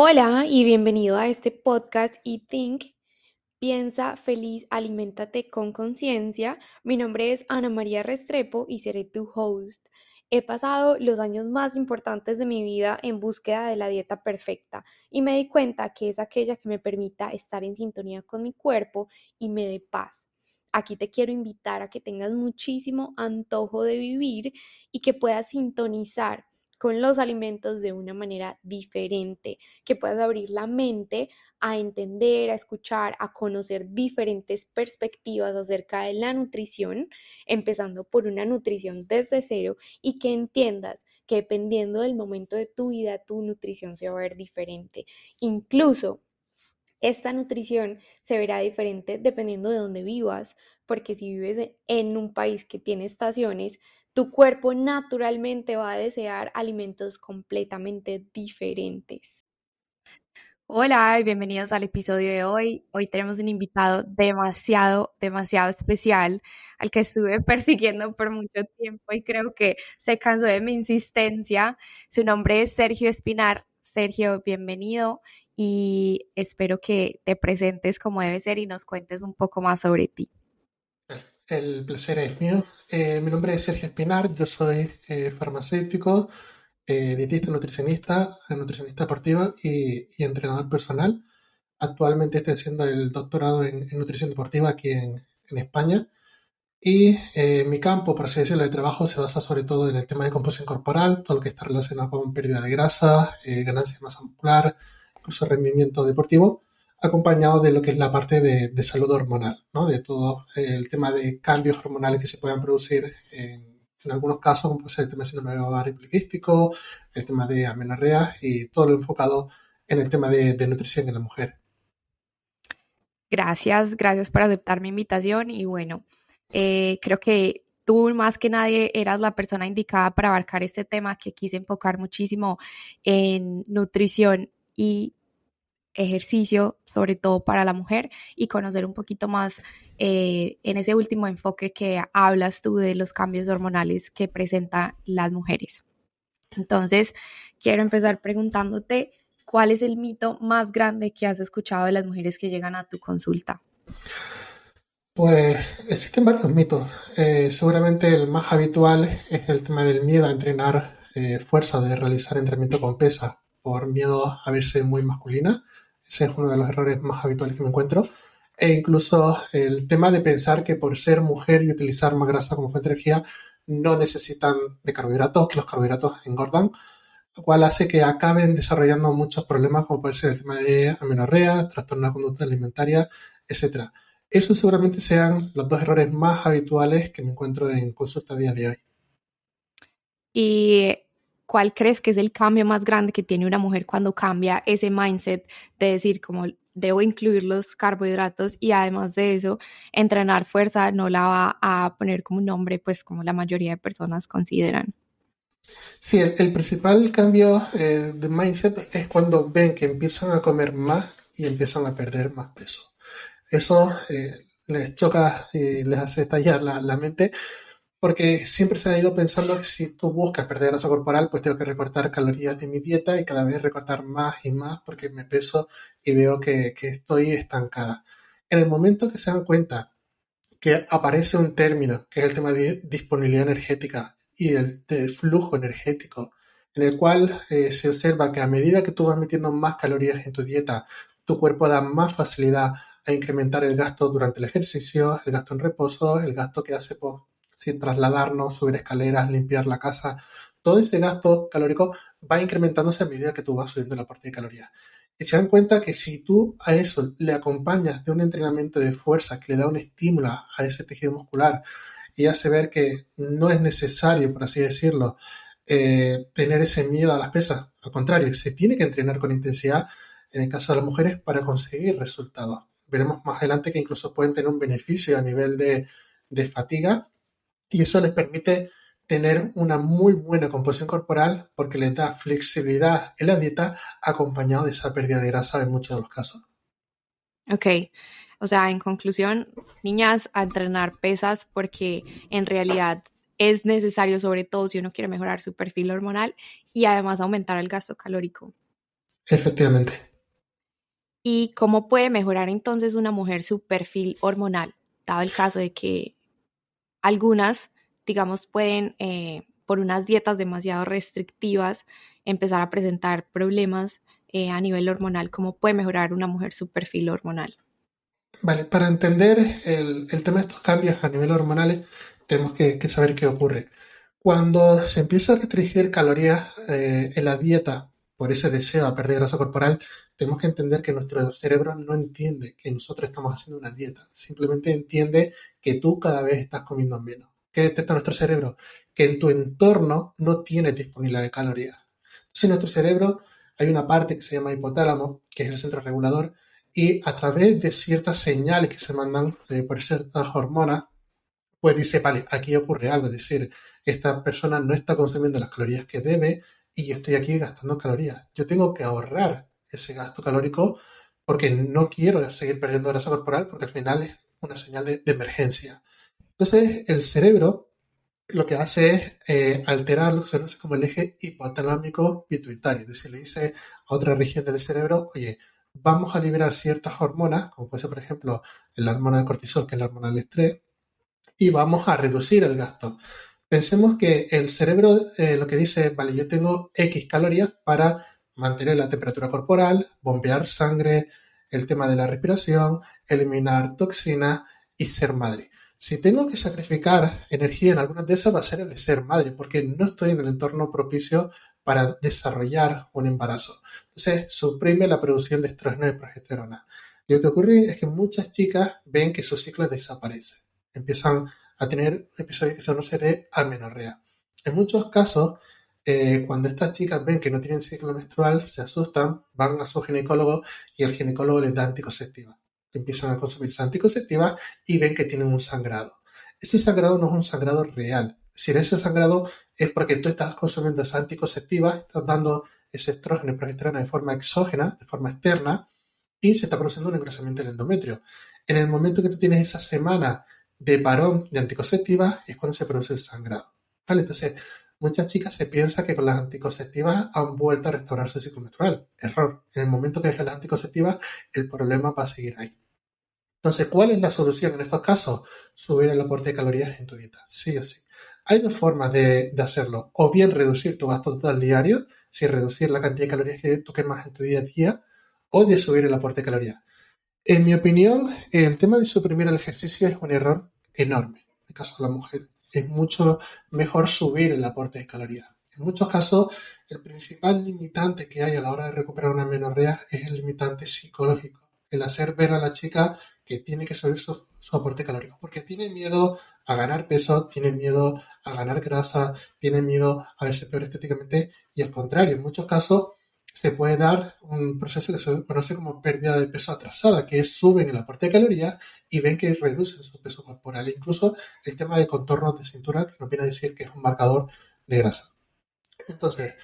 Hola y bienvenido a este podcast y Think. Piensa feliz, aliméntate con conciencia. Mi nombre es Ana María Restrepo y seré tu host. He pasado los años más importantes de mi vida en búsqueda de la dieta perfecta y me di cuenta que es aquella que me permita estar en sintonía con mi cuerpo y me dé paz. Aquí te quiero invitar a que tengas muchísimo antojo de vivir y que puedas sintonizar con los alimentos de una manera diferente, que puedas abrir la mente a entender, a escuchar, a conocer diferentes perspectivas acerca de la nutrición, empezando por una nutrición desde cero y que entiendas que dependiendo del momento de tu vida, tu nutrición se va a ver diferente. Incluso esta nutrición se verá diferente dependiendo de dónde vivas, porque si vives en un país que tiene estaciones, tu cuerpo naturalmente va a desear alimentos completamente diferentes. Hola y bienvenidos al episodio de hoy. Hoy tenemos un invitado demasiado, demasiado especial al que estuve persiguiendo por mucho tiempo y creo que se cansó de mi insistencia. Su nombre es Sergio Espinar. Sergio, bienvenido y espero que te presentes como debe ser y nos cuentes un poco más sobre ti. El placer es mío. Eh, mi nombre es Sergio Espinar, yo soy eh, farmacéutico, eh, dietista, nutricionista, nutricionista deportiva y, entrenador personal. Actualmente estoy haciendo el doctorado en, nutrición deportiva aquí en, España. Y mi campo, por así decirlo, de trabajo se basa sobre todo en el tema de composición corporal, todo lo que está relacionado con pérdida de grasa, ganancia de masa muscular, incluso rendimiento deportivo acompañado de lo que es la parte de, salud hormonal, ¿no? de todo el tema de cambios hormonales que se puedan producir en, algunos casos, como puede ser el tema de síndrome ovario poliquístico, el tema de amenorrea y todo lo enfocado en el tema de, nutrición en la mujer. Gracias, gracias por aceptar mi invitación y bueno, eh, creo que tú más que nadie eras la persona indicada para abarcar este tema que quise enfocar muchísimo en nutrición y ejercicio, sobre todo para la mujer, y conocer un poquito más eh, en ese último enfoque que hablas tú de los cambios hormonales que presentan las mujeres. Entonces, quiero empezar preguntándote, ¿cuál es el mito más grande que has escuchado de las mujeres que llegan a tu consulta? Pues existen varios mitos. Eh, seguramente el más habitual es el tema del miedo a entrenar eh, fuerza, de realizar entrenamiento con pesa, por miedo a verse muy masculina. Ese es uno de los errores más habituales que me encuentro. E incluso el tema de pensar que por ser mujer y utilizar más grasa como fuente de energía no necesitan de carbohidratos, que los carbohidratos engordan, lo cual hace que acaben desarrollando muchos problemas como puede ser el tema de amenorrea, trastorno de conducta alimentaria, etc. Esos seguramente sean los dos errores más habituales que me encuentro en consulta a día de hoy. Y ¿cuál crees que es el cambio más grande que tiene una mujer cuando cambia ese mindset de decir como debo incluir los carbohidratos y además de eso, entrenar fuerza no la va a poner como un nombre, pues como la mayoría de personas consideran? Sí, el, principal cambio eh, de mindset es cuando ven que empiezan a comer más y empiezan a perder más peso. Eso eh, les choca y les hace estallar la, la mente porque siempre se ha ido pensando que si tú buscas perder grasa corporal, pues tengo que recortar calorías de mi dieta y cada vez recortar más y más porque me peso y veo que, estoy estancada. En el momento que se dan cuenta que aparece un término, que es el tema de disponibilidad energética y el de flujo energético, en el cual eh, se observa que a medida que tú vas metiendo más calorías en tu dieta, tu cuerpo da más facilidad a incrementar el gasto durante el ejercicio, el gasto en reposo, el gasto que hace por trasladarnos, subir escaleras, limpiar la casa, todo ese gasto calórico va incrementándose a medida que tú vas subiendo la parte de calorías. Y se dan cuenta que si tú a eso le acompañas de un entrenamiento de fuerza que le da un estímulo a ese tejido muscular y hace ver que no es necesario, por así decirlo, eh, tener ese miedo a las pesas. Al contrario, se tiene que entrenar con intensidad en el caso de las mujeres para conseguir resultados. Veremos más adelante que incluso pueden tener un beneficio a nivel de fatiga y eso les permite tener una muy buena composición corporal porque les da flexibilidad en la dieta acompañado de esa pérdida de grasa en muchos de los casos. Ok, o sea, en conclusión, niñas a entrenar pesas porque en realidad es necesario, sobre todo si uno quiere mejorar su perfil hormonal y además aumentar el gasto calórico. Efectivamente. ¿Y cómo puede mejorar entonces una mujer su perfil hormonal? Dado el caso de que algunas, digamos, pueden, eh, por unas dietas demasiado restrictivas, empezar a presentar problemas eh, a nivel hormonal. ¿Cómo puede mejorar una mujer su perfil hormonal? Vale, para entender el, tema de estos cambios a nivel hormonal, tenemos que, saber qué ocurre. Cuando se empieza a restringir calorías eh, en la dieta por ese deseo a perder grasa corporal, tenemos que entender que nuestro cerebro no entiende que nosotros estamos haciendo una dieta, simplemente entiende que tú cada vez estás comiendo menos. ¿Qué detecta nuestro cerebro? Que en tu entorno no tienes disponibilidad de calorías. Entonces, en nuestro cerebro hay una parte que se llama hipotálamo, que es el centro regulador, y a través de ciertas señales que se mandan eh, por ciertas hormonas, pues dice, vale, aquí ocurre algo, es decir, esta persona no está consumiendo las calorías que debe y yo estoy aquí gastando calorías. Yo tengo que ahorrar ese gasto calórico porque no quiero seguir perdiendo grasa corporal porque al final es una señal de, emergencia. Entonces el cerebro lo que hace es eh, alterar lo que se conoce como el eje hipotalámico pituitario. Es decir, le dice a otra región del cerebro, oye, vamos a liberar ciertas hormonas, como puede ser, por ejemplo, la hormona de cortisol, que es la hormona del estrés, y vamos a reducir el gasto. Pensemos que el cerebro eh, lo que dice, vale, yo tengo X calorías para mantener la temperatura corporal, bombear sangre, el tema de la respiración, eliminar toxinas y ser madre. Si tengo que sacrificar energía en alguna de esas, va a ser el de ser madre, porque no estoy en el entorno propicio para desarrollar un embarazo. Entonces, suprime la producción de estrógeno y progesterona. Y lo que ocurre es que muchas chicas ven que su ciclo desaparece. Empiezan a tener episodios que se conocen de amenorrea. En muchos casos, eh, cuando estas chicas ven que no tienen ciclo menstrual, se asustan, van a su ginecólogo y el ginecólogo les da anticonceptiva. Empiezan a consumir esa anticonceptiva y ven que tienen un sangrado. Ese sangrado no es un sangrado real. Si ese sangrado es porque tú estás consumiendo esa anticonceptiva, estás dando ese estrógeno y progesterona de forma exógena, de forma externa, y se está produciendo un engrosamiento del endometrio. En el momento que tú tienes esa semana de parón de anticonceptiva es cuando se produce el sangrado. ¿Vale? Entonces, Muchas chicas se piensa que con las anticonceptivas han vuelto a restaurar su ciclo menstrual. Error. En el momento que dejen las anticonceptivas, el problema va a seguir ahí. Entonces, ¿cuál es la solución en estos casos? Subir el aporte de calorías en tu dieta, sí o sí. Hay dos formas de, hacerlo. O bien reducir tu gasto total diario, si reducir la cantidad de calorías que tú quemas en tu día a día, o de subir el aporte de calorías. En mi opinión, el tema de suprimir el ejercicio es un error enorme, en el caso de la mujer es mucho mejor subir el aporte de calorías. En muchos casos, el principal limitante que hay a la hora de recuperar una menorrea es el limitante psicológico, el hacer ver a la chica que tiene que subir su, aporte calórico, porque tiene miedo a ganar peso, tiene miedo a ganar grasa, tiene miedo a verse peor estéticamente y al contrario, en muchos casos se puede dar un proceso que se conoce como pérdida de peso atrasada, que es suben el aporte de calorías y ven que reducen su peso corporal. Incluso el tema de contornos de cintura, que nos viene a decir que es un marcador de grasa. Entonces,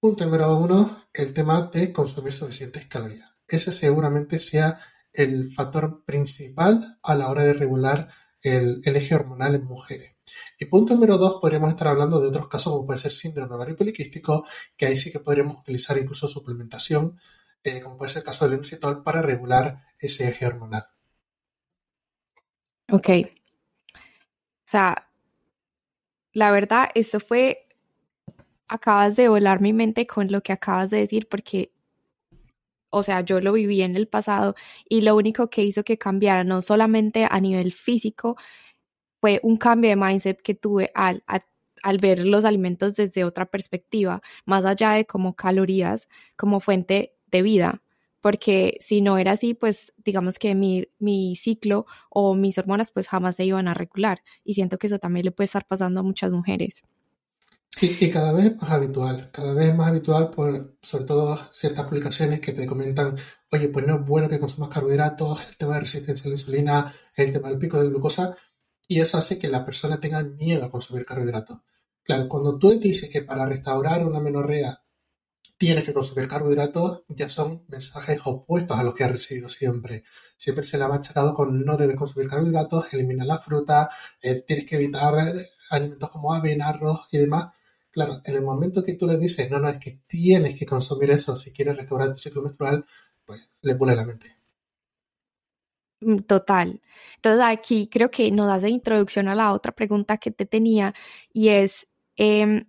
punto número uno, el tema de consumir suficientes calorías. Ese seguramente sea el factor principal a la hora de regular el, eje hormonal en mujeres. Y punto número dos, podríamos estar hablando de otros casos como puede ser síndrome ovario poliquístico, que ahí sí que podríamos utilizar incluso suplementación, eh, como puede ser el caso del encitol, para regular ese eje hormonal. Ok. O sea, la verdad, esto fue, acabas de volar mi mente con lo que acabas de decir, porque o sea, yo lo viví en el pasado y lo único que hizo que cambiara, no solamente a nivel físico, fue un cambio de mindset que tuve al, al ver los alimentos desde otra perspectiva, más allá de como calorías, como fuente de vida. Porque si no era así, pues digamos que mi, mi ciclo o mis hormonas pues jamás se iban a regular. Y siento que eso también le puede estar pasando a muchas mujeres. Sí, y cada vez más habitual, cada vez más habitual por sobre todo ciertas publicaciones que te comentan, oye, pues no es bueno que consumas carbohidratos, el tema de resistencia a la insulina, el tema del pico de glucosa, y eso hace que la persona tenga miedo a consumir carbohidratos. Claro, cuando tú dices que para restaurar una menorrea tienes que consumir carbohidratos, ya son mensajes opuestos a los que has recibido siempre. Siempre se le ha machacado con no debes consumir carbohidratos, elimina la fruta, eh, tienes que evitar alimentos como avena, arroz y demás Claro, en el momento que tú le dices, no, no, es que tienes que consumir eso si quieres restaurar tu ciclo menstrual, pues le pone la mente. Mm, total. Entonces aquí creo que nos hace introducción a la otra pregunta que te tenía y es, em,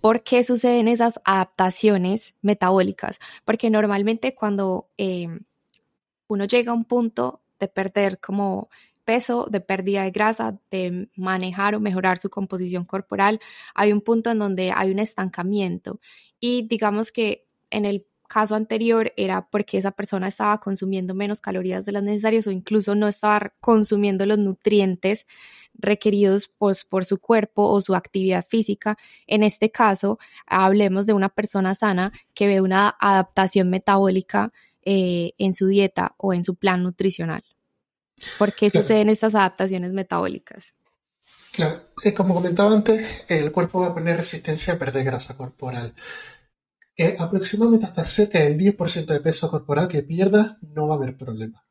¿por qué suceden esas adaptaciones metabólicas? Porque normalmente cuando em, uno llega a un punto de perder como peso, de pérdida de grasa, de manejar o mejorar su composición corporal, hay un punto en donde hay un estancamiento y digamos que en el caso anterior era porque esa persona estaba consumiendo menos calorías de las necesarias o incluso no estaba consumiendo los nutrientes requeridos pues, por su cuerpo o su actividad física. En este caso, hablemos de una persona sana que ve una adaptación metabólica eh, en su dieta o en su plan nutricional. ¿Por qué suceden estas adaptaciones metabólicas? Claro, eh, como comentaba antes, el cuerpo va a poner resistencia a perder grasa corporal aproximadamente hasta cerca del 10% de peso corporal que pierda no va a haber problema.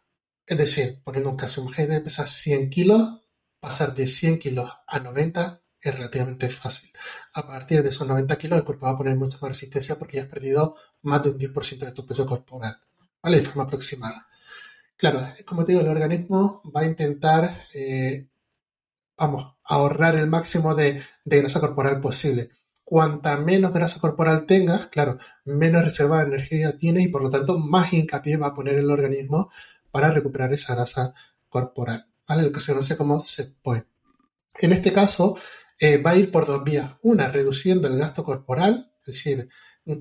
Es decir, poniendo un caso, un de pesa 100 kilos, pasar de 100 kilos a 90 es relativamente fácil. A partir de esos 90 kilos el cuerpo va a poner mucha más resistencia porque ya has perdido más de un 10% de tu peso corporal, ¿vale? De forma aproximada. Claro, como te digo, el organismo va a intentar, eh, vamos, ahorrar el máximo de grasa corporal posible cuanta menos grasa corporal tengas, claro, menos reserva de energía tienes y por lo tanto más hincapié va a poner el organismo para recuperar esa grasa corporal. ¿vale? Lo que se conoce como set point. En este caso, eh, va a ir por dos vías. Una, reduciendo el gasto corporal, es decir,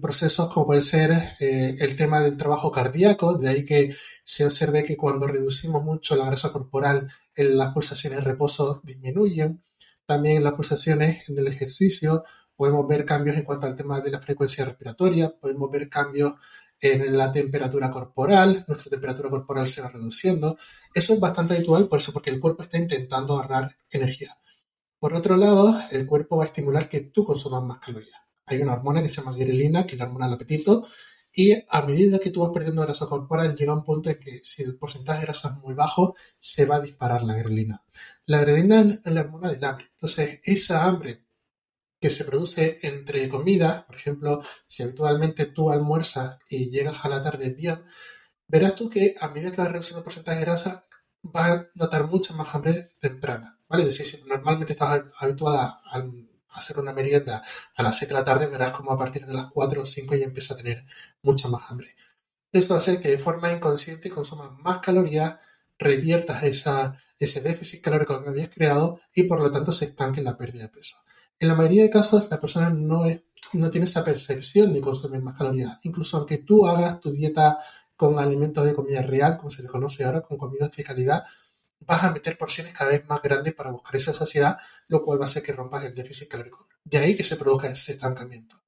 procesos como puede ser eh, el tema del trabajo cardíaco, de ahí que se observe que cuando reducimos mucho la grasa corporal, las pulsaciones de reposo disminuyen, también las pulsaciones en el ejercicio podemos ver cambios en cuanto al tema de la frecuencia respiratoria, podemos ver cambios en la temperatura corporal, nuestra temperatura corporal se va reduciendo. Eso es bastante habitual, por eso, porque el cuerpo está intentando ahorrar energía. Por otro lado, el cuerpo va a estimular que tú consumas más calorías. Hay una hormona que se llama grelina, que es la hormona del apetito, y a medida que tú vas perdiendo grasa corporal, llega un punto en que si el porcentaje de grasa es muy bajo, se va a disparar la grelina. La grelina es la hormona del hambre. Entonces, esa hambre que se produce entre comidas, por ejemplo, si habitualmente tú almuerzas y llegas a la tarde bien, verás tú que a medida que vas reduciendo el porcentaje de grasa, vas a notar mucha más hambre temprana, ¿vale? Es decir, si normalmente estás habituada a, hacer una merienda a las 7 de la tarde, verás como a partir de las 4 o 5 ya empieza a tener mucha más hambre. A hacer que de forma inconsciente consumas más calorías, reviertas ese déficit calórico que habías creado y por lo tanto se estanque la pérdida de peso. En la mayoría de casos, la persona no, no tiene esa percepción de consumir más calorías. Incluso aunque tú hagas tu dieta con alimentos de comida real, como se le conoce ahora, con comida de calidad, vas a meter porciones cada vez más grandes para buscar esa saciedad, lo cual va a hacer que rompas el déficit calórico. De ahí que se produzca ese estancamiento.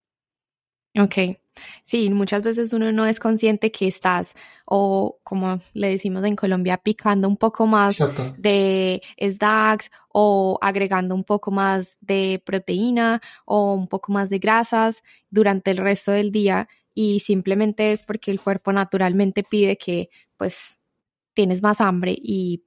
Ok, sí, muchas veces uno no es consciente que estás, o como le decimos en Colombia, picando un poco más de SDAX o agregando un poco más de proteína o un poco más de grasas durante el resto del día y simplemente es porque el cuerpo naturalmente pide que pues tienes más hambre y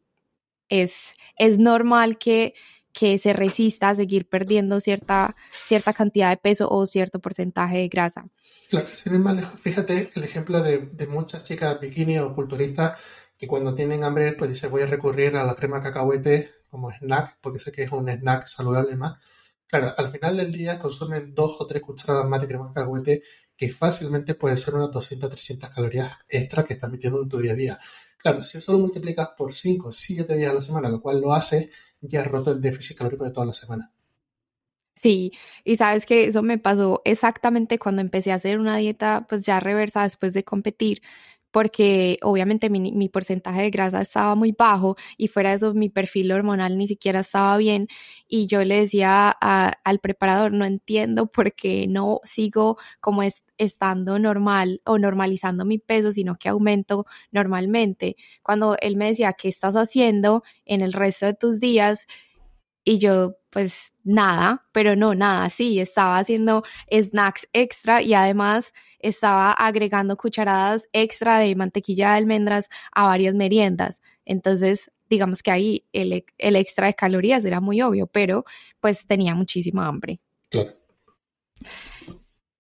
es, es normal que que se resista a seguir perdiendo cierta, cierta cantidad de peso o cierto porcentaje de grasa. Claro, sin más fíjate el ejemplo de, de, muchas chicas bikini o culturistas que cuando tienen hambre, pues dicen voy a recurrir a la crema cacahuete como snack, porque sé que es un snack saludable más. Claro, al final del día consumen dos o tres cucharadas más de crema cacahuete que fácilmente pueden ser unas 200 300 calorías extra que estás metiendo en tu día a día. Claro, si eso lo multiplicas por 5 7 días a la semana, lo cual lo hace, ya has roto el déficit calórico de toda la semana. Sí, y sabes que eso me pasó exactamente cuando empecé a hacer una dieta pues ya reversa después de competir, porque obviamente mi, porcentaje de grasa estaba muy bajo y fuera de eso mi perfil hormonal ni siquiera estaba bien y yo le decía al preparador, no entiendo por qué no sigo como es, estando normal o normalizando mi peso, sino que aumento normalmente. Cuando él me decía, ¿qué estás haciendo en el resto de tus días? Y yo, pues nada, pero no, nada, sí, estaba haciendo snacks extra y además estaba agregando cucharadas extra de mantequilla de almendras a varias meriendas. Entonces, digamos que ahí el, el extra de calorías era muy obvio, pero pues tenía muchísima hambre. Claro.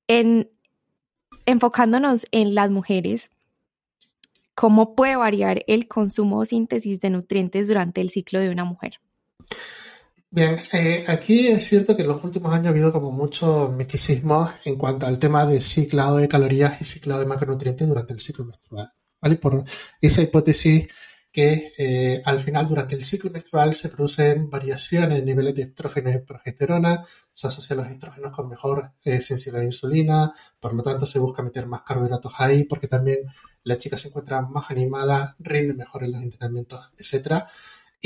En, enfocándonos en las mujeres, ¿cómo puede variar el consumo o síntesis de nutrientes durante el ciclo de una mujer? Bien, eh, aquí es cierto que en los últimos años ha habido como mucho misticismo en cuanto al tema de ciclado de calorías y ciclado de macronutrientes durante el ciclo menstrual. ¿vale? Por esa hipótesis que eh, al final durante el ciclo menstrual se producen variaciones en niveles de estrógeno y progesterona, se asocian los estrógenos con mejor eh, sensibilidad a insulina, por lo tanto se busca meter más carbohidratos ahí porque también la chica se encuentra más animada, rinde mejor en los entrenamientos, etcétera.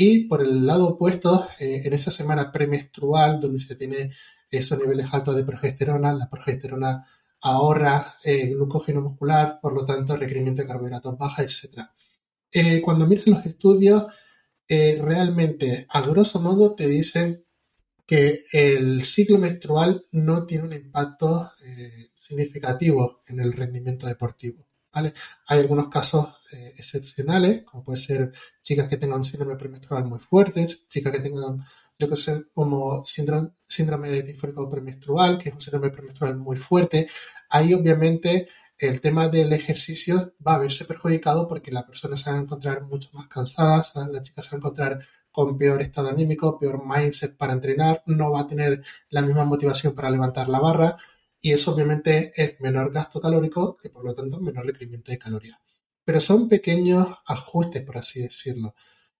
Y por el lado opuesto, eh, en esa semana premenstrual, donde se tiene esos niveles altos de progesterona, la progesterona ahorra eh, glucógeno muscular, por lo tanto, requerimiento de carbohidratos baja, etc. Eh, cuando miras los estudios, realmente, a grosso modo, te dicen que el ciclo menstrual no tiene un impacto significativo en el rendimiento deportivo. Hay algunos casos eh, excepcionales, como puede ser chicas que tengan síndrome premenstrual muy fuerte, chicas que tengan lo que sé, como síndrome, síndrome disfórico premenstrual, que es un síndrome premenstrual muy fuerte. Ahí obviamente el tema del ejercicio va a verse perjudicado porque la persona se va a encontrar mucho más cansada, la chica se va a encontrar con peor estado anímico, peor mindset para entrenar, no va a tener la misma motivación para levantar la barra, y eso obviamente es menor gasto calórico y por lo tanto menor requerimiento de calorías. Pero son pequeños ajustes, por así decirlo.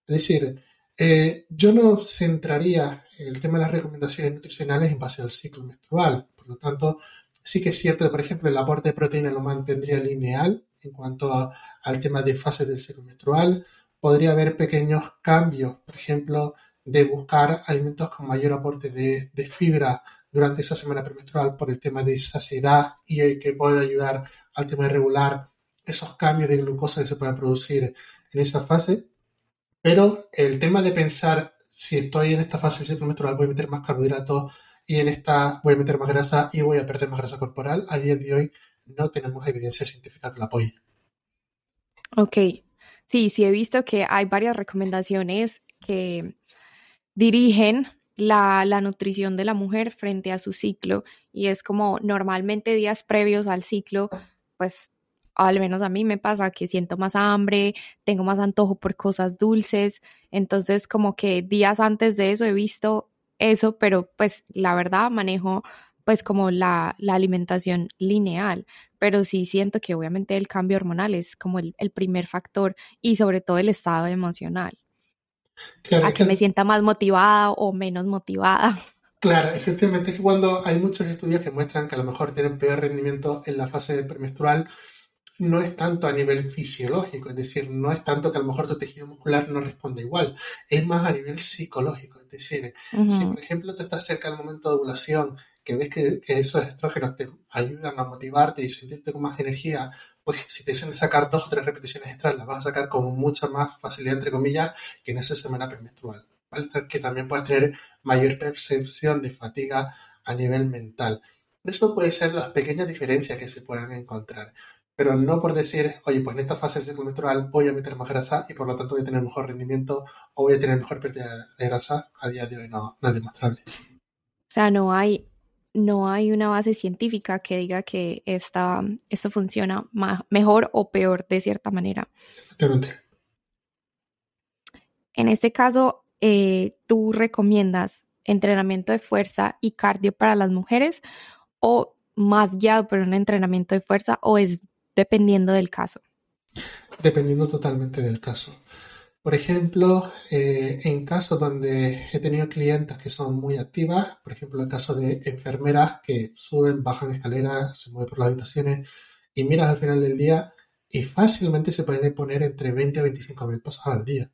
Es decir, eh, yo no centraría el tema de las recomendaciones nutricionales en base al ciclo menstrual. Por lo tanto, sí que es cierto que, por ejemplo, el aporte de proteína lo mantendría lineal en cuanto al tema de fases del ciclo menstrual. Podría haber pequeños cambios, por ejemplo, de buscar alimentos con mayor aporte de fibra durante esa semana premenstrual por el tema de saciedad y que puede ayudar al tema de regular esos cambios de glucosa que se pueden producir en esa fase. Pero el tema de pensar si estoy en esta fase del ciclo menstrual voy a meter más carbohidratos y en esta voy a meter más grasa y voy a perder más grasa corporal, a día de hoy no tenemos evidencia científica que la apoye. Ok, sí, sí he visto que hay varias recomendaciones que dirigen la, la, nutrición de la mujer frente a su ciclo y es como normalmente días previos al ciclo, pues al menos a mí me pasa que siento más hambre, tengo más antojo por cosas dulces, entonces como que días antes de eso he visto eso, pero pues la verdad manejo pues como la, la alimentación lineal, pero sí siento que obviamente el cambio hormonal es como el, el primer factor y sobre todo el estado emocional a que, me sienta más motivada o menos motivada. Claro, efectivamente es que cuando hay muchos estudios que muestran que a lo mejor tienen peor rendimiento en la fase premenstrual, no es tanto a nivel fisiológico, es decir, no es tanto que a lo mejor tu tejido muscular no responde igual, es más a nivel psicológico, es decir, si por ejemplo tú estás cerca del momento de ovulación, que ves que, que, esos estrógenos te ayudan a motivarte y sentirte con más energía, si te dicen sacar dos o tres repeticiones extras, las vas a sacar con mucha más facilidad, entre comillas, que en esa semana premenstrual. Que también puedes tener mayor percepción de fatiga a nivel mental. Eso puede ser las pequeñas diferencias que se puedan encontrar. Pero no por decir, oye, pues en esta fase del ciclo menstrual voy a meter más grasa y por lo tanto voy a tener mejor rendimiento o voy a tener mejor pérdida de grasa, a día de hoy no, no es demostrable. O sea, no hay no hay una base científica que diga que esta, esto funciona mejor o peor de cierta manera. En este caso, eh, ¿tú recomiendas entrenamiento de fuerza y cardio para las mujeres o más guiado por un entrenamiento de fuerza o es dependiendo del caso? Dependiendo totalmente del caso. Por ejemplo, eh, en casos donde he tenido clientes que son muy activas, por ejemplo, el caso de enfermeras que suben, bajan escaleras, se mueven por las habitaciones y miras al final del día y fácilmente se pueden poner entre 20 a 25 mil pasos al día.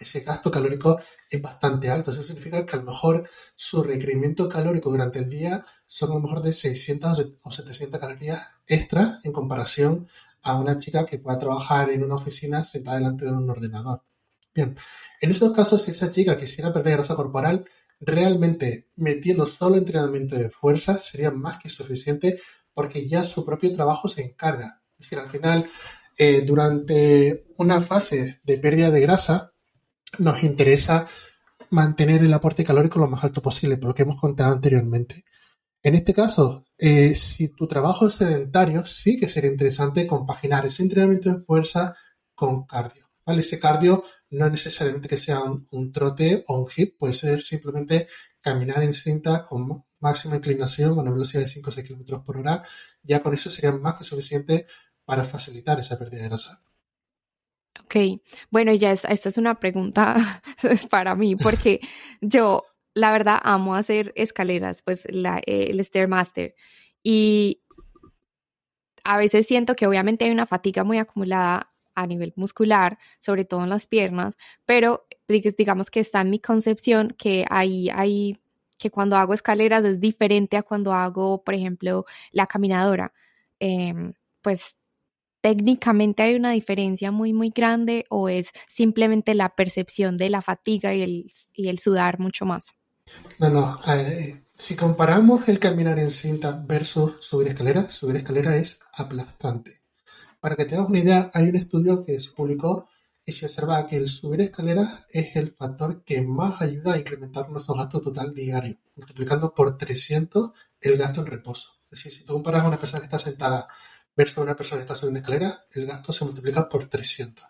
ese gasto calórico es bastante alto. Eso significa que a lo mejor su requerimiento calórico durante el día son a lo mejor de 600 o 700 calorías extra en comparación a una chica que pueda trabajar en una oficina sentada delante de un ordenador. Bien, en esos casos, si esa chica quisiera perder grasa corporal, realmente metiendo solo entrenamiento de fuerza sería más que suficiente porque ya su propio trabajo se encarga. Es decir, al final, eh, durante una fase de pérdida de grasa, nos interesa mantener el aporte calórico lo más alto posible, por lo que hemos contado anteriormente. En este caso, eh, si tu trabajo es sedentario, sí que sería interesante compaginar ese entrenamiento de fuerza con cardio. ¿vale? Ese cardio no necesariamente que sea un, trote o un hit, puede ser simplemente caminar en cinta con máxima inclinación, con una velocidad de 5 o 6 km por hora. Ya con eso sería más que suficiente para facilitar esa pérdida de grasa. Ok, bueno, ya esta es una pregunta para mí, porque yo, la verdad, amo hacer escaleras, pues la, el Stairmaster. Y a veces siento que obviamente hay una fatiga muy acumulada a nivel muscular, sobre todo en las piernas, pero digamos que está en mi concepción que ahí hay que cuando hago escaleras es diferente a cuando hago, por ejemplo, la caminadora. Em, pues técnicamente hay una diferencia muy, muy grande o es simplemente la percepción de la fatiga y el, sudar mucho más? No, no. Eh, si comparamos el caminar en cinta versus subir escaleras, subir escalera es aplastante. Para que tengas una idea, hay un estudio que se publicó y se observa que el subir escaleras es el factor que más ayuda a incrementar nuestro gasto total diario, multiplicando por 300 el gasto en reposo. Es decir, si tú comparas a una persona que está sentada versus una persona que está subiendo escaleras, el gasto se multiplica por 300.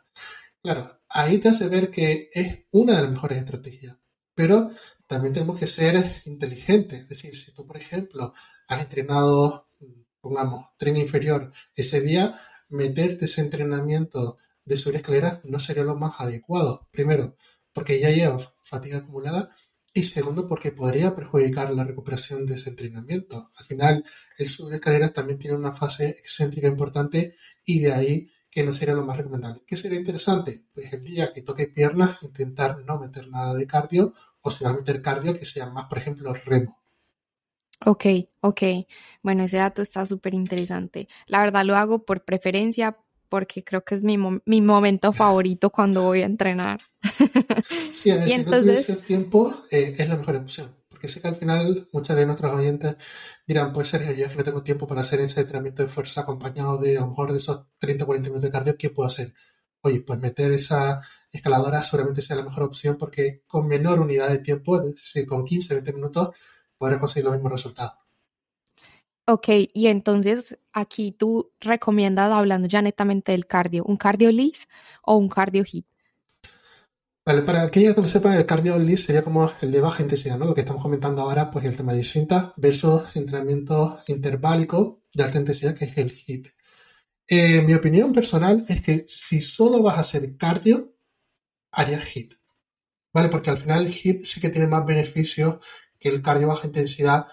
Claro, ahí te hace ver que es una de las mejores estrategias, pero también tenemos que ser inteligentes. Es decir, si tú, por ejemplo, has entrenado, pongamos, tren inferior ese día, meterte ese entrenamiento de subir escaleras no sería lo más adecuado. Primero, porque ya lleva fatiga acumulada y segundo, porque podría perjudicar la recuperación de ese entrenamiento. Al final, el subir escaleras también tiene una fase excéntrica importante y de ahí que no sería lo más recomendable. ¿Qué sería interesante? Pues el día que toque piernas, intentar no meter nada de cardio o si va a meter cardio, que sea más, por ejemplo, remo. Ok, ok. Bueno, ese dato está súper interesante. La verdad lo hago por preferencia porque creo que es mi, mi momento favorito cuando voy a entrenar. Sí, a ver, y si entonces... no tiempo, eh, es la mejor opción. Porque sé que al final muchas de nuestras oyentes dirán, pues Sergio, yo no tengo tiempo para hacer ese entrenamiento de fuerza acompañado de a lo mejor de esos 30 40 minutos de cardio, ¿qué puedo hacer? Oye, pues meter esa escaladora seguramente sea la mejor opción porque con menor unidad de tiempo, es decir, con 15, 20 minutos, podrás conseguir los mismos resultados. Ok, y entonces aquí tú recomiendas, hablando ya netamente del cardio, ¿un cardio LIS o un cardio HIT? Vale, para aquellos que no sepan, el cardio LIS sería como el de baja intensidad, ¿no? Lo que estamos comentando ahora, pues el tema de cinta versus entrenamiento interválico de alta intensidad, que es el HIT. Eh, mi opinión personal es que si solo vas a hacer cardio, haría HIT. ¿Vale? Porque al final el HIT sí que tiene más beneficios el cardio baja intensidad,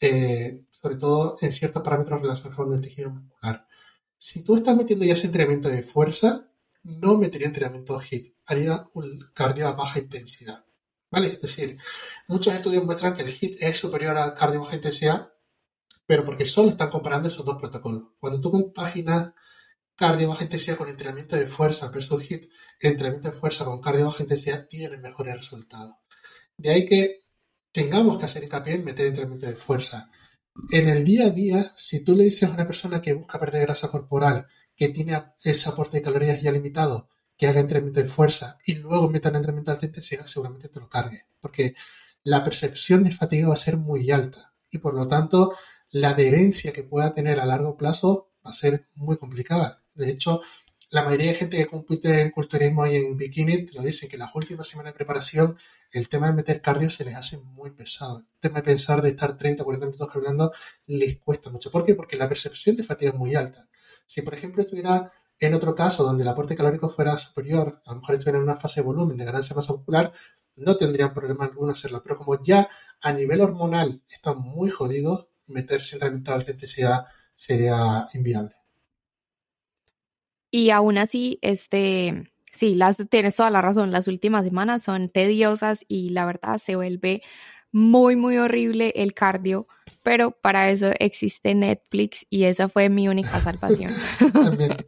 eh, sobre todo en ciertos parámetros relacionados con el tejido muscular. Si tú estás metiendo ya ese entrenamiento de fuerza, no metería entrenamiento HIIT, haría un cardio a baja intensidad. ¿Vale? Es decir, muchos estudios muestran que el HIIT es superior al cardio baja intensidad, pero porque solo están comparando esos dos protocolos. Cuando tú compaginas cardio baja intensidad con entrenamiento de fuerza versus HIIT, el entrenamiento de fuerza con cardio baja intensidad tiene mejores resultados. De ahí que tengamos que hacer hincapié en meter entrenamiento de fuerza. En el día a día, si tú le dices a una persona que busca perder grasa corporal, que tiene ese aporte de calorías ya limitado, que haga entrenamiento de fuerza y luego meta en entrenamiento de alta intensidad, seguramente te lo cargue, porque la percepción de fatiga va a ser muy alta y por lo tanto la adherencia que pueda tener a largo plazo va a ser muy complicada. De hecho, la mayoría de gente que compite en culturismo y en bikini te lo dice que las últimas semanas de preparación el tema de meter cardio se les hace muy pesado. El tema de pensar de estar 30 o 40 minutos cargando les cuesta mucho. ¿Por qué? Porque la percepción de fatiga es muy alta. Si, por ejemplo, estuviera en otro caso donde el aporte calórico fuera superior, a lo mejor estuviera en una fase de volumen de ganancia masa muscular, no tendrían problema alguno hacerlo. Pero como ya a nivel hormonal están muy jodidos, meterse en de alta intensidad sería inviable. Y aún así, este, Sí, las, tienes toda la razón. Las últimas semanas son tediosas y la verdad se vuelve muy, muy horrible el cardio, pero para eso existe Netflix y esa fue mi única salvación.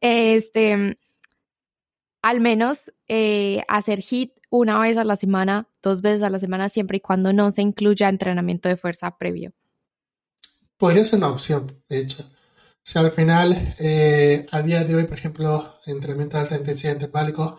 este, al menos eh, hacer HIT una vez a la semana, dos veces a la semana, siempre y cuando no se incluya entrenamiento de fuerza previo. Podría ser una opción, de hecho. O sea, al final, eh, a día de hoy, por ejemplo, entrenamiento de alta intensidad interválico,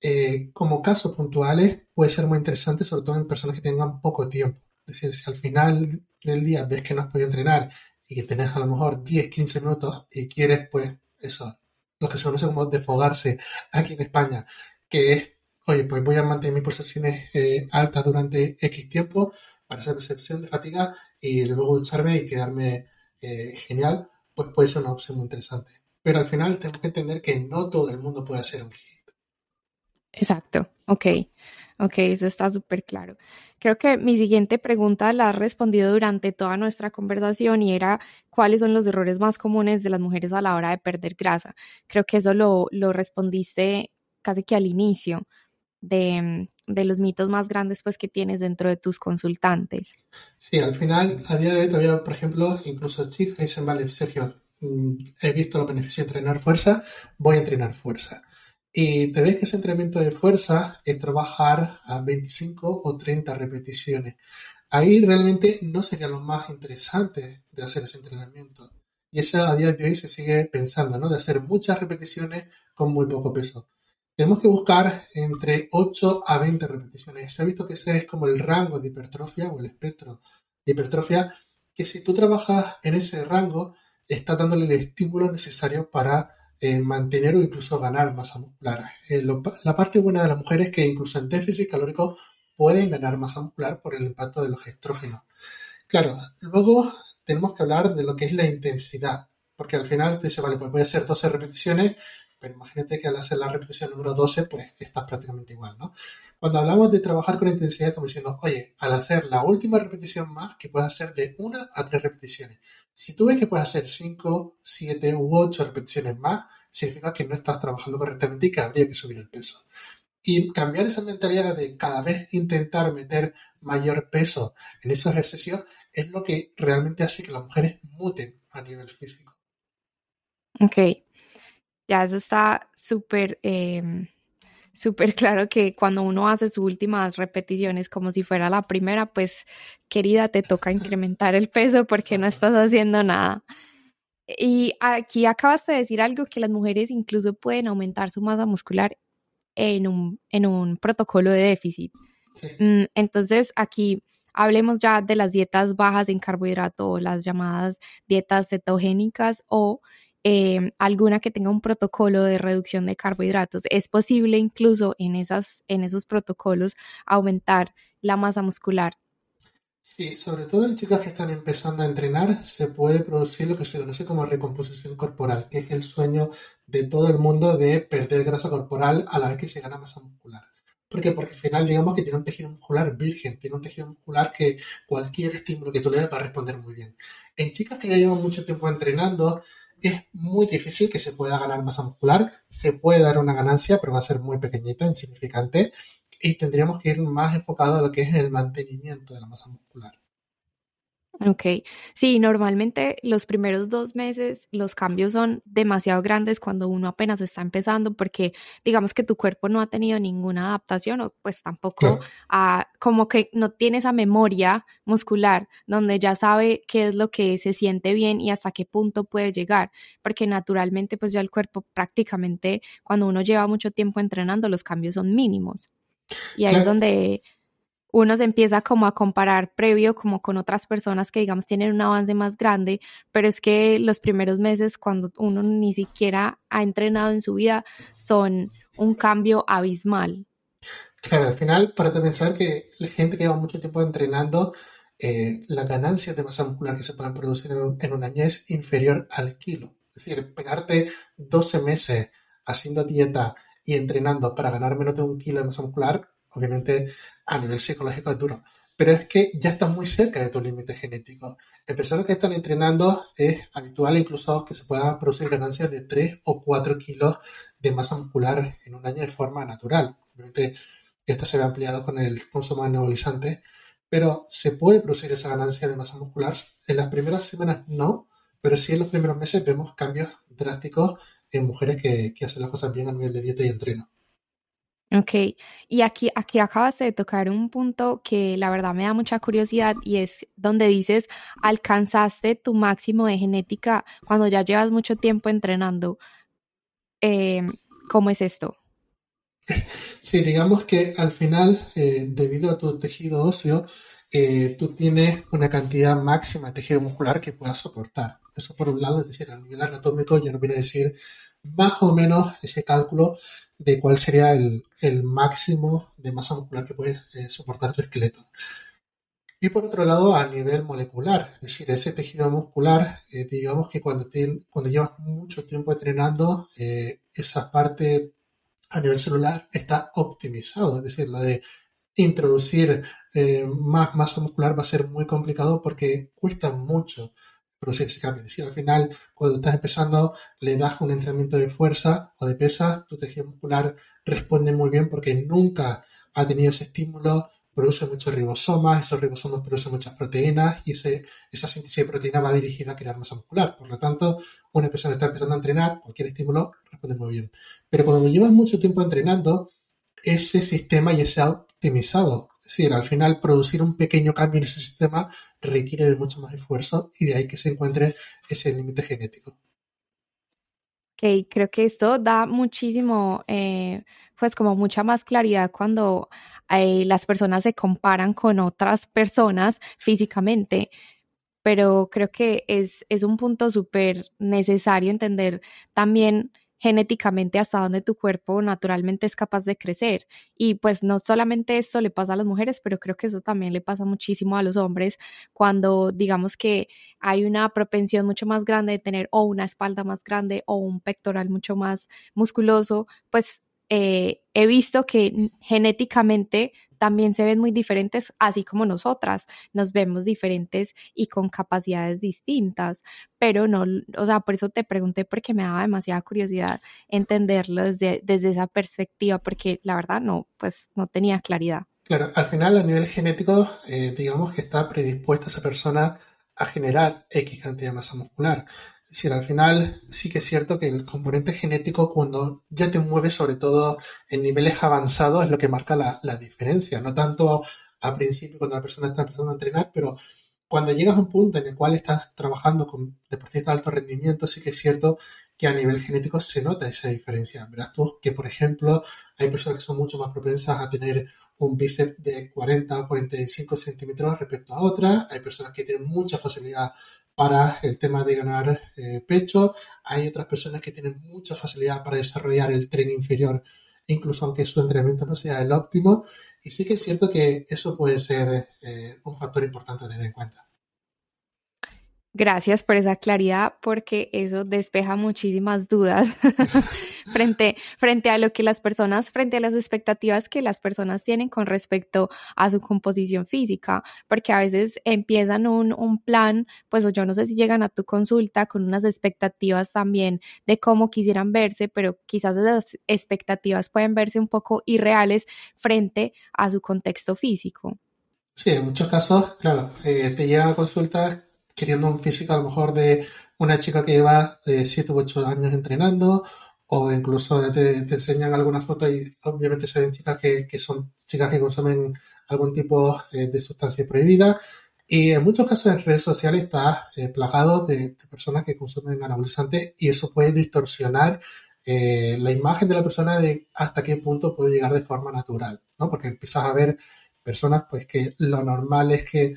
eh, como casos puntuales, puede ser muy interesante, sobre todo en personas que tengan poco tiempo. Es decir, si al final del día ves que no has podido entrenar y que tenés a lo mejor 10, 15 minutos y quieres, pues, eso, lo que se conoce como desfogarse aquí en España, que es, oye, pues voy a mantener mis pulsaciones eh, altas durante X tiempo para hacer percepción de fatiga y luego ducharme y quedarme eh, genial, pues puede ser una opción muy interesante. Pero al final tenemos que entender que no todo el mundo puede hacer un hit. Exacto, ok. Ok, eso está súper claro. Creo que mi siguiente pregunta la has respondido durante toda nuestra conversación y era cuáles son los errores más comunes de las mujeres a la hora de perder grasa. Creo que eso lo, lo respondiste casi que al inicio de, de, los mitos más grandes pues que tienes dentro de tus consultantes. Sí, al final, a día de hoy todavía, por ejemplo, incluso chicos dicen, vale, Sergio, mm, he visto los beneficios de entrenar fuerza, voy a entrenar fuerza. Y te ves que ese entrenamiento de fuerza es trabajar a 25 o 30 repeticiones. Ahí realmente no sería lo más interesante de hacer ese entrenamiento. Y eso a día de hoy se sigue pensando, ¿no? De hacer muchas repeticiones con muy poco peso. Tenemos que buscar entre 8 a 20 repeticiones. Se ha visto que ese es como el rango de hipertrofia o el espectro de hipertrofia, que si tú trabajas en ese rango, está dándole el estímulo necesario para eh, mantener o incluso ganar masa muscular. Eh, la parte buena de las mujeres es que incluso en déficit calórico pueden ganar masa muscular por el impacto de los estrógenos. Claro, luego tenemos que hablar de lo que es la intensidad, porque al final tú dices, vale, pues voy a hacer 12 repeticiones, pero imagínate que al hacer la repetición número 12, pues estás prácticamente igual, ¿no? Cuando hablamos de trabajar con intensidad, estamos diciendo, oye, al hacer la última repetición más, que puedes hacer de una a tres repeticiones. Si tú ves que puedes hacer 5, 7 u 8 repeticiones más, significa que no estás trabajando correctamente y que habría que subir el peso. Y cambiar esa mentalidad de cada vez intentar meter mayor peso en esos ejercicios es lo que realmente hace que las mujeres muten a nivel físico. Ok, ya eso está súper em, súper claro que cuando uno hace sus últimas repeticiones como si fuera la primera, pues querida, te toca incrementar el peso porque no estás haciendo nada. Y aquí acabas de decir algo que las mujeres incluso pueden aumentar su masa muscular en un, en un protocolo de déficit. Mm, entonces aquí hablemos ya de las dietas bajas en carbohidrato las llamadas dietas cetogénicas o Em, alguna que tenga un protocolo de reducción de carbohidratos. Es posible incluso en, esas, en esos protocolos aumentar la masa muscular. Sí, sobre todo en chicas que están empezando a entrenar, se puede producir lo que se conoce como recomposición corporal, que es el sueño de todo el mundo de perder grasa corporal a la vez que se gana masa muscular. ¿Por qué? Porque al final digamos que tiene un tejido muscular virgen, tiene un tejido muscular que cualquier estímulo que tú le des va a responder muy bien. En chicas que ya llevan mucho tiempo entrenando, es muy difícil que se pueda ganar masa muscular. Se puede dar una ganancia, pero va a ser muy pequeñita, insignificante. Y tendríamos que ir más enfocado a lo que es el mantenimiento de la masa muscular. Ok, sí, normalmente los primeros dos meses los cambios son demasiado grandes cuando uno apenas está empezando porque digamos que tu cuerpo no ha tenido ninguna adaptación o pues tampoco como que no tiene esa memoria muscular donde ya sabe qué es lo que se siente bien y hasta qué punto puede llegar porque naturalmente pues ya el cuerpo prácticamente cuando uno lleva mucho tiempo entrenando los cambios son mínimos. Y ahí es donde uno se empieza como a comparar previo como con otras personas que digamos tienen un avance más grande, pero es que los primeros meses cuando uno ni siquiera ha entrenado en su vida son un cambio abismal. Claro, al final, para pensar que la gente que lleva mucho tiempo entrenando, eh, la ganancia de masa muscular que se pueden producir en en un año es inferior al kilo. Es decir, pegarte 12 meses haciendo dieta y entrenando para ganar menos de un kilo de masa muscular obviamente a nivel psicológico es duro, pero es que ya estás muy cerca de tu límite genético. En personas que están entrenando es habitual incluso que se puedan producir ganancias de 3 o 4 kilos de masa muscular en un año de forma natural. Obviamente esto se ve ampliado con el consumo de anabolizantes, pero se puede producir esa ganancia de masa muscular. En las primeras semanas no, pero sí en los primeros meses vemos cambios drásticos en mujeres que, que hacen las cosas bien a nivel de dieta y entreno. Ok, y aquí, aquí acabas de tocar un punto que la verdad me da mucha curiosidad y es donde dices, alcanzaste tu máximo de genética cuando ya llevas mucho tiempo entrenando. Eh, ¿Cómo es esto? Sí, digamos que al final, eh, debido a tu tejido óseo, eh, tú tienes una cantidad máxima de tejido muscular que puedas soportar. Eso por un lado, es decir, a nivel anatómico ya no viene a decir más o menos ese cálculo de cuál sería el, máximo de masa muscular que puede eh, soportar tu esqueleto. Y por otro lado, a nivel molecular, es decir, ese tejido muscular, eh, digamos que cuando, cuando llevas mucho tiempo entrenando, eh, esa parte a nivel celular está optimizado, es decir, la de introducir más masa muscular va a ser muy complicado porque cuesta mucho decir, al final, cuando estás empezando, le das un entrenamiento de fuerza o de pesas, tu tejido muscular responde muy bien porque nunca ha tenido ese estímulo, produce muchos ribosomas, esos ribosomas producen muchas proteínas y ese, esa síntesis de proteína va dirigida a crear masa muscular. Por lo tanto, una persona que está empezando a entrenar, cualquier estímulo responde muy bien. Pero cuando llevas mucho tiempo entrenando, ese sistema ya se ha optimizado. Es decir, al final producir un pequeño cambio en ese sistema requiere de mucho más esfuerzo y de ahí que se encuentre ese límite genético. Ok, creo que esto da muchísimo, eh, pues como mucha más claridad cuando eh, las personas se comparan con otras personas físicamente, pero creo que es, es un punto súper necesario entender también genéticamente hasta donde tu cuerpo naturalmente es capaz de crecer. Y pues no solamente esto le pasa a las mujeres, pero creo que eso también le pasa muchísimo a los hombres cuando digamos que hay una propensión mucho más grande de tener o una espalda más grande o un pectoral mucho más musculoso, pues eh, he visto que genéticamente también se ven muy diferentes, así como nosotras nos vemos diferentes y con capacidades distintas, pero no, o sea, por eso te pregunté porque me daba demasiada curiosidad entenderlo desde, desde esa perspectiva, porque la verdad no, pues no tenía claridad. Claro, al final a nivel genético, eh, digamos que está predispuesta esa persona a generar X cantidad de masa muscular. Es decir, al final sí que es cierto que el componente genético cuando ya te mueves sobre todo en niveles avanzados es lo que marca la, diferencia, no tanto al principio cuando la persona está empezando a entrenar, pero cuando llegas a un punto en el cual estás trabajando con deportistas de alto rendimiento, sí que es cierto que a nivel genético se nota esa diferencia. Verás tú que, por ejemplo, hay personas que son mucho más propensas a tener un bíceps de 40 o 45 centímetros respecto a otras. Hay personas que tienen mucha facilidad para el tema de ganar eh, pecho. Hay otras personas que tienen mucha facilidad para desarrollar el tren inferior, incluso aunque su entrenamiento no sea el óptimo. Y sí que es cierto que eso puede ser eh, un factor importante a tener en cuenta. Gracias por esa claridad porque eso despeja muchísimas dudas frente, frente a lo que las personas, frente a las expectativas que las personas tienen con respecto a su composición física, porque a veces empiezan un, un plan, pues yo no sé si llegan a tu consulta con unas expectativas también de cómo quisieran verse, pero quizás esas expectativas pueden verse un poco irreales frente a su contexto físico. Sí, en muchos casos, claro, eh, te llega a consultas queriendo un físico a lo mejor de una chica que lleva 7 u 8 años entrenando o incluso te, enseñan algunas fotos y obviamente se ven chicas que, que son chicas que consumen algún tipo eh, de sustancia prohibida y en muchos casos en redes sociales está eh, plagado de, personas que consumen anabolizantes y eso puede distorsionar eh, la imagen de la persona de hasta qué punto puede llegar de forma natural, ¿no? Porque empiezas a ver personas pues que lo normal es que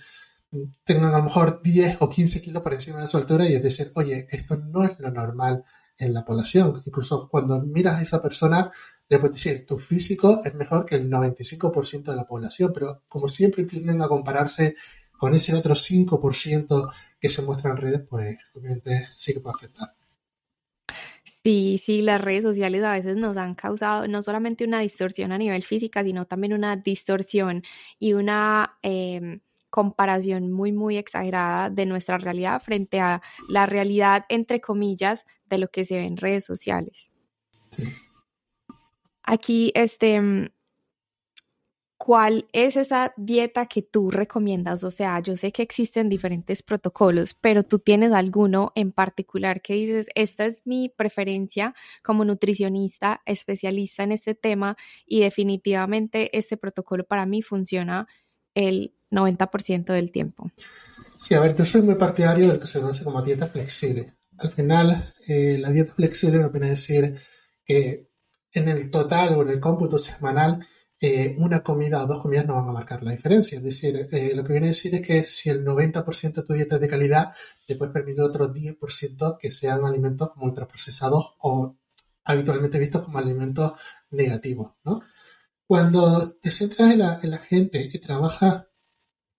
tengan a lo mejor 10 o 15 kilos por encima de su altura y es decir, oye, esto no es lo normal en la población. Incluso cuando miras a esa persona, le puedes decir, tu físico es mejor que el 95% de la población, pero como siempre tienden a compararse con ese otro 5% que se muestra en redes, pues obviamente sí que puede afectar. Sí, sí, las redes sociales a veces nos han causado no solamente una distorsión a nivel física, sino también una distorsión y una... Em, comparación muy, muy exagerada de nuestra realidad frente a la realidad, entre comillas, de lo que se ve en redes sociales. Aquí, este, mm, ¿cuál es esa dieta que tú recomiendas? O sea, yo sé que existen diferentes protocolos, pero tú tienes alguno en particular que dices, esta es mi preferencia como nutricionista, especialista en este tema y definitivamente este protocolo para mí funciona el 90% del tiempo. Sí, a ver, yo soy muy partidario del que se conoce como dieta flexible. Al final, eh, la dieta flexible no viene a decir que en el total o en el cómputo semanal eh, una comida o dos comidas no van a marcar la diferencia. Es decir, eh, lo que viene a decir es que si el 90% de tu dieta es de calidad, te puedes permitir otro 10% que sean alimentos como ultraprocesados o habitualmente vistos como alimentos negativos, ¿no? Cuando te centras en la, en la gente y trabajas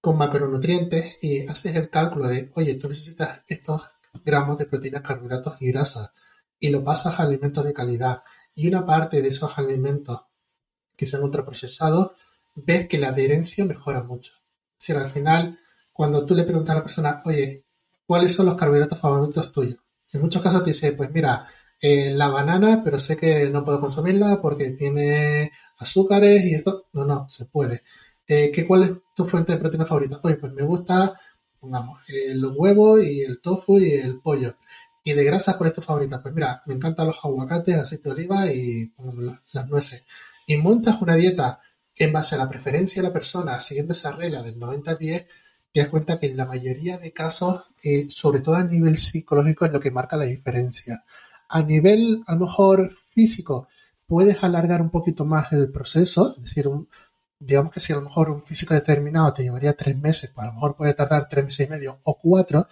con macronutrientes y haces el cálculo de, oye, tú necesitas estos gramos de proteínas, carbohidratos y grasas y lo pasas a alimentos de calidad y una parte de esos alimentos que sean ultraprocesados, ves que la adherencia mejora mucho. Si al final, cuando tú le preguntas a la persona, oye, ¿cuáles son los carbohidratos favoritos tuyos? En muchos casos te dice, pues mira, eh, la banana, pero sé que no puedo consumirla porque tiene azúcares y esto. No, no, se puede. Eh, ¿qué, ¿Cuál es tu fuente de proteína favorita? Pues me gusta, pongamos, los huevos y el tofu y el pollo. Y de grasas, ¿cuál es tu favorita? Pues mira, me encantan los aguacates, el aceite de oliva y pongamos, las nueces y montas una dieta en base a la preferencia de la persona, siguiendo esa regla del 90-10, te das cuenta que en la mayoría de casos, eh, sobre todo a nivel psicológico, es lo que marca la diferencia. A nivel, a lo mejor, físico, puedes alargar un poquito más el proceso, es decir, digamos que si a lo mejor un físico determinado te llevaría tres meses, pues a lo mejor puede tardar tres meses y medio o cuatro,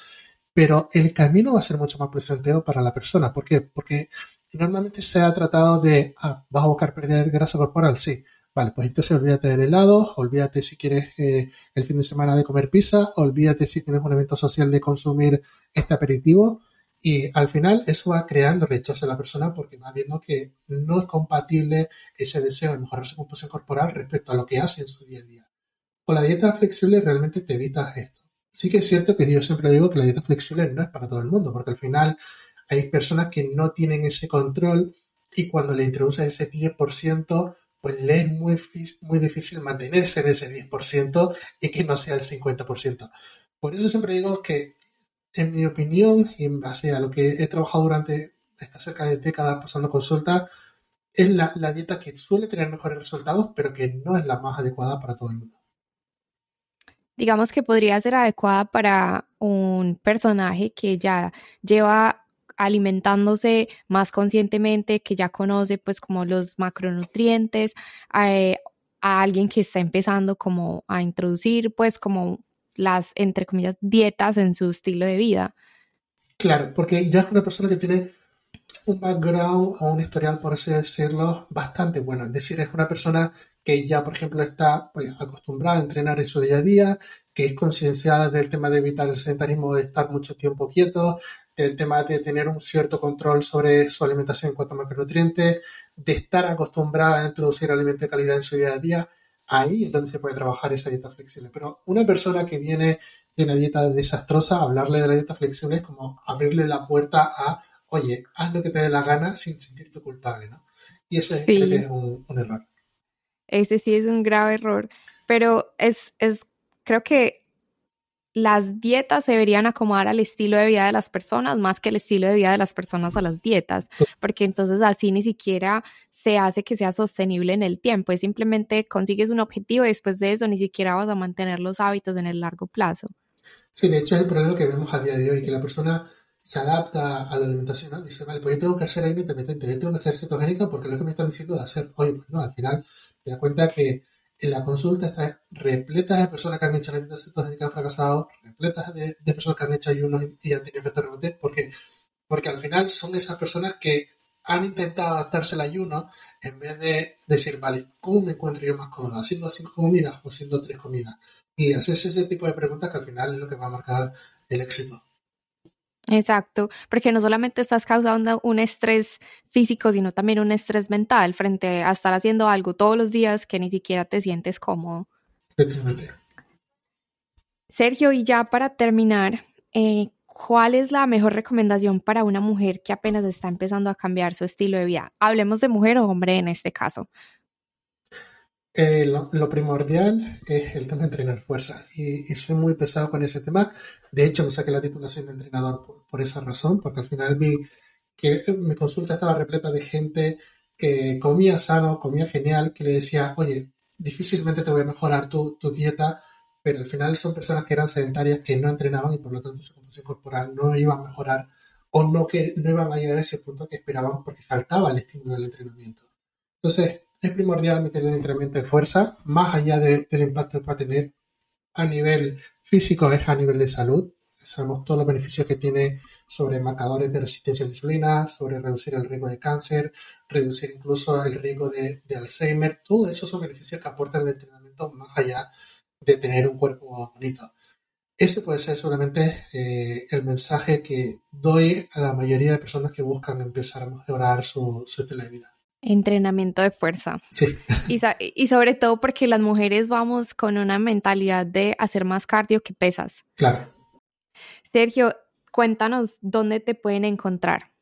pero el camino va a ser mucho más placentero para la persona. ¿Por qué? Porque normalmente se ha tratado de, ah, ¿vas a buscar perder grasa corporal? Sí. Vale, pues entonces olvídate del helado, olvídate si quieres eh, el fin de semana de comer pizza, olvídate si tienes un evento social de consumir este aperitivo y al final eso va creando rechazo en la persona porque va viendo que no es compatible ese deseo de mejorar su composición corporal respecto a lo que hace en su día a día. Con la dieta flexible realmente te evitas esto. Sí que es cierto que yo siempre digo que la dieta flexible no es para todo el mundo, porque al final hay personas que no tienen ese control y cuando le introduces ese 10%, pues le es muy, muy difícil mantenerse en ese 10% y que no sea el 50%. Por eso siempre digo que, en mi opinión, y en base a lo que he trabajado durante esta cerca de décadas pasando consulta, es la, la dieta que suele tener mejores resultados, pero que no es la más adecuada para todo el mundo. Digamos que podría ser adecuada para un personaje que ya lleva alimentándose más conscientemente, que ya conoce pues como los macronutrientes, eh, a alguien que está empezando como a introducir pues como las, entre comillas, dietas en su estilo de vida. Claro, porque ya es una persona que tiene un background o un historial, por así decirlo, bastante bueno. Es decir, es una persona que ya, por ejemplo, está pues, acostumbrada a entrenar en su día a día, que es concienciada del tema de evitar el sedentarismo, de estar mucho tiempo quieto, del tema de tener un cierto control sobre su alimentación en cuanto a macronutrientes, de estar acostumbrada a introducir alimentos de calidad en su día a día, ahí es donde se puede trabajar esa dieta flexible. Pero una persona que viene de una dieta desastrosa, hablarle de la dieta flexible es como abrirle la puerta a, oye, haz lo que te dé la gana sin sentirte culpable, ¿no? Y eso es, creo que es un, un error. Ese sí es un grave error, pero es, es creo que las dietas se deberían acomodar al estilo de vida de las personas más que el estilo de vida de las personas a las dietas, porque entonces así ni siquiera se hace que sea sostenible en el tiempo, es simplemente consigues un objetivo y después de eso ni siquiera vas a mantener los hábitos en el largo plazo. Sí, de hecho es el problema que vemos a día de hoy, que la persona se adapta a la alimentación, ¿no? dice, vale, pues yo tengo que hacer aire intermitente, yo tengo que hacer cetogénica porque es lo que me están diciendo de hacer hoy, pues no, al final te das cuenta que en la consulta está repleta de personas que han hecho dieta cetogénica y han fracasado, repletas de, personas que han hecho ayunos y han tenido efectos rebote, porque, porque al final son esas personas que han intentado adaptarse al ayuno en vez de decir, vale, ¿cómo me encuentro yo más cómodo? ¿Haciendo cinco comidas o haciendo tres comidas? Y hacerse ese tipo de preguntas que al final es lo que va a marcar el éxito. Exacto, porque no solamente estás causando un estrés físico, sino también un estrés mental frente a estar haciendo algo todos los días que ni siquiera te sientes cómodo. Sergio, y ya para terminar, eh, ¿cuál es la mejor recomendación para una mujer que apenas está empezando a cambiar su estilo de vida? Hablemos de mujer o hombre en este caso. Eh, lo, primordial es el tema de entrenar fuerza y, soy muy pesado con ese tema. De hecho, me saqué la titulación de entrenador por, esa razón, porque al final vi que mi consulta estaba repleta de gente que comía sano, comía genial, que le decía, oye, difícilmente te voy a mejorar tu, dieta, pero al final son personas que eran sedentarias, que no entrenaban y por lo tanto su composición corporal no iba a mejorar o no, que, no iban a llegar a ese punto que esperaban porque faltaba el estímulo del entrenamiento. Entonces, es primordial meter el entrenamiento de fuerza, más allá del impacto que va a tener a nivel físico, es a nivel de salud. Sabemos todos los beneficios que tiene sobre marcadores de resistencia a la insulina, sobre reducir el riesgo de cáncer, reducir incluso el riesgo de, Alzheimer. Todo eso son beneficios que aportan el entrenamiento más allá de tener un cuerpo bonito. Ese puede ser solamente eh, el mensaje que doy a la mayoría de personas que buscan empezar a mejorar su, su estilo de vida. Entrenamiento de fuerza. Sí. Y, y, sobre todo porque las mujeres vamos con una mentalidad de hacer más cardio que pesas. Claro. Sergio, cuéntanos dónde te pueden encontrar.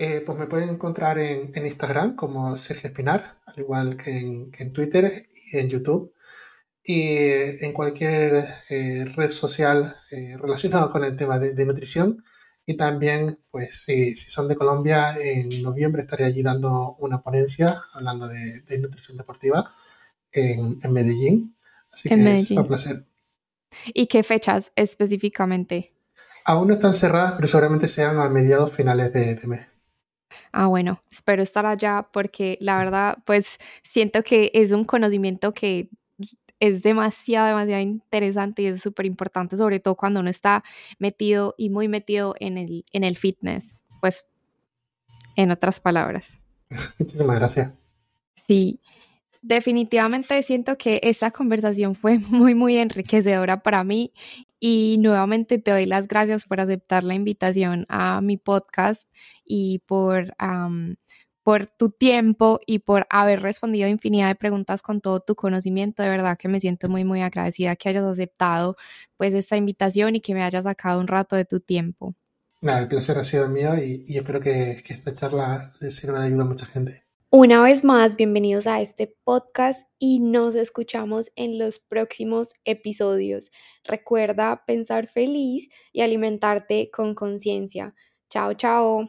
Eh, pues me pueden encontrar en, Instagram como Sergio Espinar, al igual que en, Twitter y en YouTube. Y eh, en cualquier eh, red social relacionada con el tema de, nutrición. Y también, pues, si son de Colombia, en noviembre estaré allí dando una ponencia hablando de, nutrición deportiva en, Medellín. Así que es un placer. ¿Y qué fechas específicamente? Aún no están cerradas, pero seguramente sean a mediados finales de, mes. Ah, bueno, espero estar allá porque la verdad, pues siento que es un conocimiento que es demasiado, demasiado interesante y es súper importante, sobre todo cuando uno está metido y muy metido en el, en el fitness, pues en otras palabras. Muchísimas gracias. Sí, definitivamente siento que esta conversación fue muy, muy enriquecedora para mí y nuevamente te doy las gracias por aceptar la invitación a mi podcast y por, por tu tiempo y por haber respondido infinidad de preguntas con todo tu conocimiento. De verdad que me siento muy, muy agradecida que hayas aceptado pues esta invitación y que me hayas sacado un rato de tu tiempo. Nada, el placer ha sido mío y, espero que, que esta charla le sirva de ayuda a mucha gente. Una vez más, bienvenidos a este podcast y nos escuchamos en los próximos episodios. Recuerda pensar feliz y alimentarte con conciencia. Chao, chao.